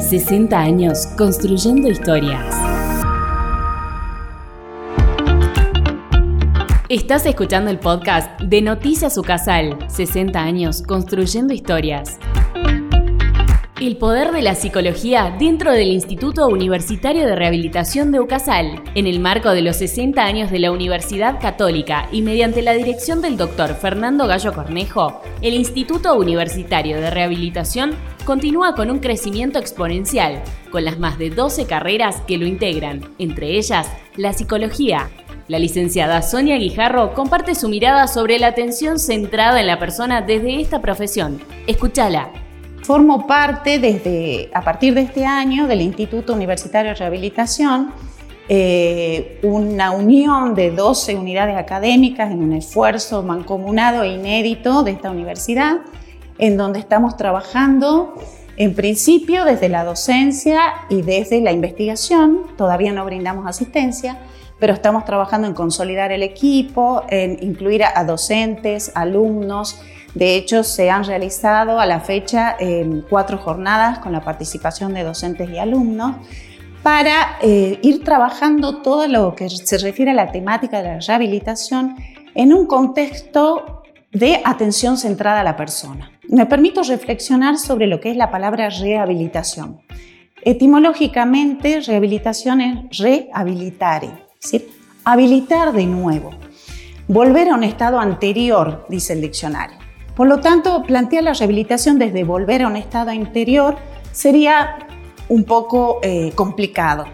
60 años construyendo historias. Estás escuchando el podcast de Noticias Ucasal, 60 años construyendo historias. El poder de la psicología dentro del Instituto Universitario de Rehabilitación de UCASAL, en el marco de los 60 años de la Universidad Católica y mediante la dirección del doctor Fernando Gallo Cornejo, el Instituto Universitario de Rehabilitación continúa con un crecimiento exponencial, con las más de 12 carreras que lo integran, entre ellas la psicología. La licenciada Sonia Guijarro comparte su mirada sobre la atención centrada en la persona desde esta profesión. Escúchala Formo parte desde, a partir de este año del Instituto Universitario de Rehabilitación, eh, una unión de 12 unidades académicas en un esfuerzo mancomunado e inédito de esta universidad, en donde estamos trabajando en principio desde la docencia y desde la investigación, todavía no brindamos asistencia, pero estamos trabajando en consolidar el equipo, en incluir a docentes, alumnos, de hecho, se han realizado a la fecha cuatro jornadas con la participación de docentes y alumnos para eh, ir trabajando todo lo que se refiere a la temática de la rehabilitación en un contexto de atención centrada a la persona. Me permito reflexionar sobre lo que es la palabra rehabilitación. Etimológicamente, rehabilitación es rehabilitare, decir, habilitar de nuevo, volver a un estado anterior, dice el diccionario. Por lo tanto, plantear la rehabilitación desde volver a un estado interior sería un poco eh, complicado.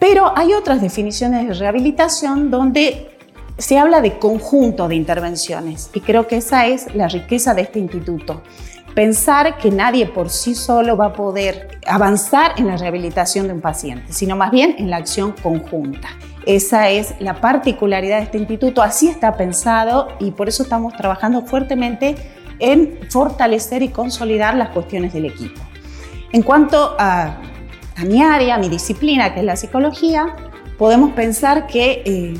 Pero hay otras definiciones de rehabilitación donde se habla de conjunto de intervenciones y creo que esa es la riqueza de este instituto. Pensar que nadie por sí solo va a poder avanzar en la rehabilitación de un paciente, sino más bien en la acción conjunta. Esa es la particularidad de este instituto, así está pensado y por eso estamos trabajando fuertemente en fortalecer y consolidar las cuestiones del equipo. En cuanto a, mi área, a mi disciplina, que es la psicología, podemos pensar que eh,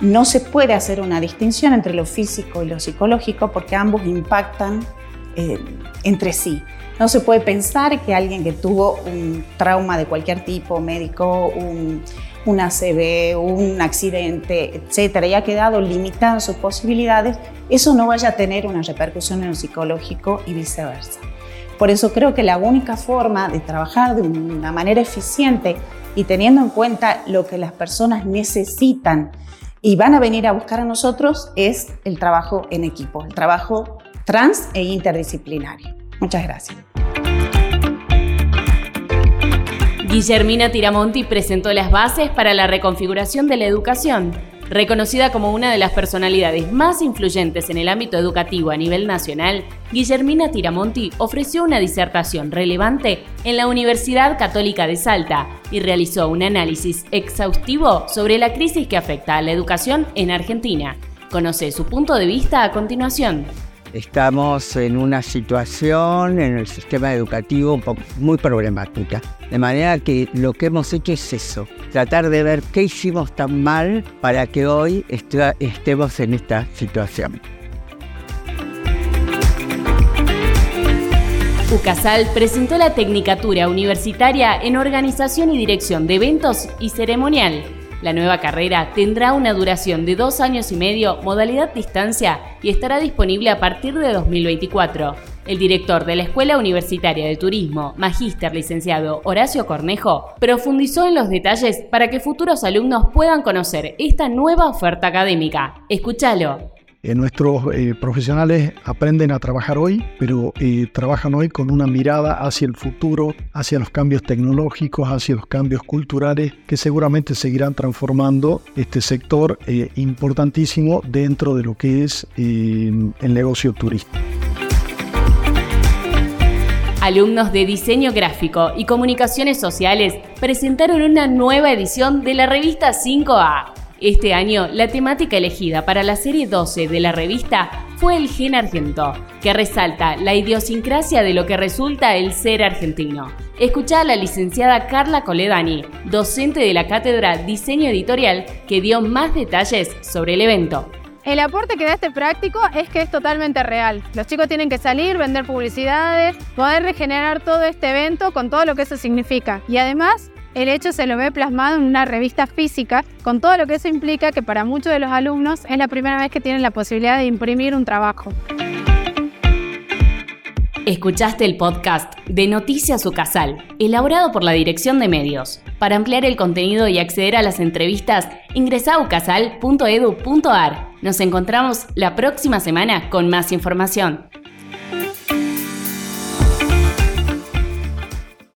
no se puede hacer una distinción entre lo físico y lo psicológico porque ambos impactan eh, entre sí. No se puede pensar que alguien que tuvo un trauma de cualquier tipo, médico, un ACV, un accidente, etcétera, y ha quedado limitado sus posibilidades, eso no vaya a tener una repercusión en lo psicológico y viceversa. Por eso creo que la única forma de trabajar de una manera eficiente y teniendo en cuenta lo que las personas necesitan y van a venir a buscar a nosotros es el trabajo en equipo, el trabajo trans e interdisciplinario. Muchas gracias. Guillermina Tiramonti presentó las bases para la reconfiguración de la educación. Reconocida como una de las personalidades más influyentes en el ámbito educativo a nivel nacional, Guillermina Tiramonti ofreció una disertación relevante en la Universidad Católica de Salta y realizó un análisis exhaustivo sobre la crisis que afecta a la educación en Argentina. Conoce su punto de vista a continuación. Estamos en una situación en el sistema educativo muy problemática. De manera que lo que hemos hecho es eso, tratar de ver qué hicimos tan mal para que hoy estemos en esta situación. UCASAL presentó la Tecnicatura Universitaria en Organización y Dirección de Eventos y Ceremonial la nueva carrera tendrá una duración de dos años y medio, modalidad distancia, y estará disponible a partir de 2024. El director de la Escuela Universitaria de Turismo, magíster licenciado Horacio Cornejo, profundizó en los detalles para que futuros alumnos puedan conocer esta nueva oferta académica. Escúchalo. Eh, nuestros eh, profesionales aprenden a trabajar hoy, pero eh, trabajan hoy con una mirada hacia el futuro, hacia los cambios tecnológicos, hacia los cambios culturales que seguramente seguirán transformando este sector importantísimo dentro de lo que es el negocio turístico. Alumnos de diseño gráfico y comunicaciones sociales presentaron una nueva edición de la revista 5A este año, la temática elegida para la serie 12 de la revista fue el gen argento, que resalta la idiosincrasia de lo que resulta el ser argentino. Escucha a la licenciada Carla Coledani, docente de la cátedra Diseño Editorial, que dio más detalles sobre el evento. El aporte que da este práctico es que es totalmente real. Los chicos tienen que salir, vender publicidades, poder regenerar todo este evento con todo lo que eso significa. Y además, el hecho se lo ve plasmado en una revista física, con todo lo que eso implica que para muchos de los alumnos es la primera vez que tienen la posibilidad de imprimir un trabajo. Escuchaste el podcast de Noticias Ucasal, elaborado por la Dirección de Medios. Para ampliar el contenido y acceder a las entrevistas, ingresa a ucasal.edu.ar. Nos encontramos la próxima semana con más información.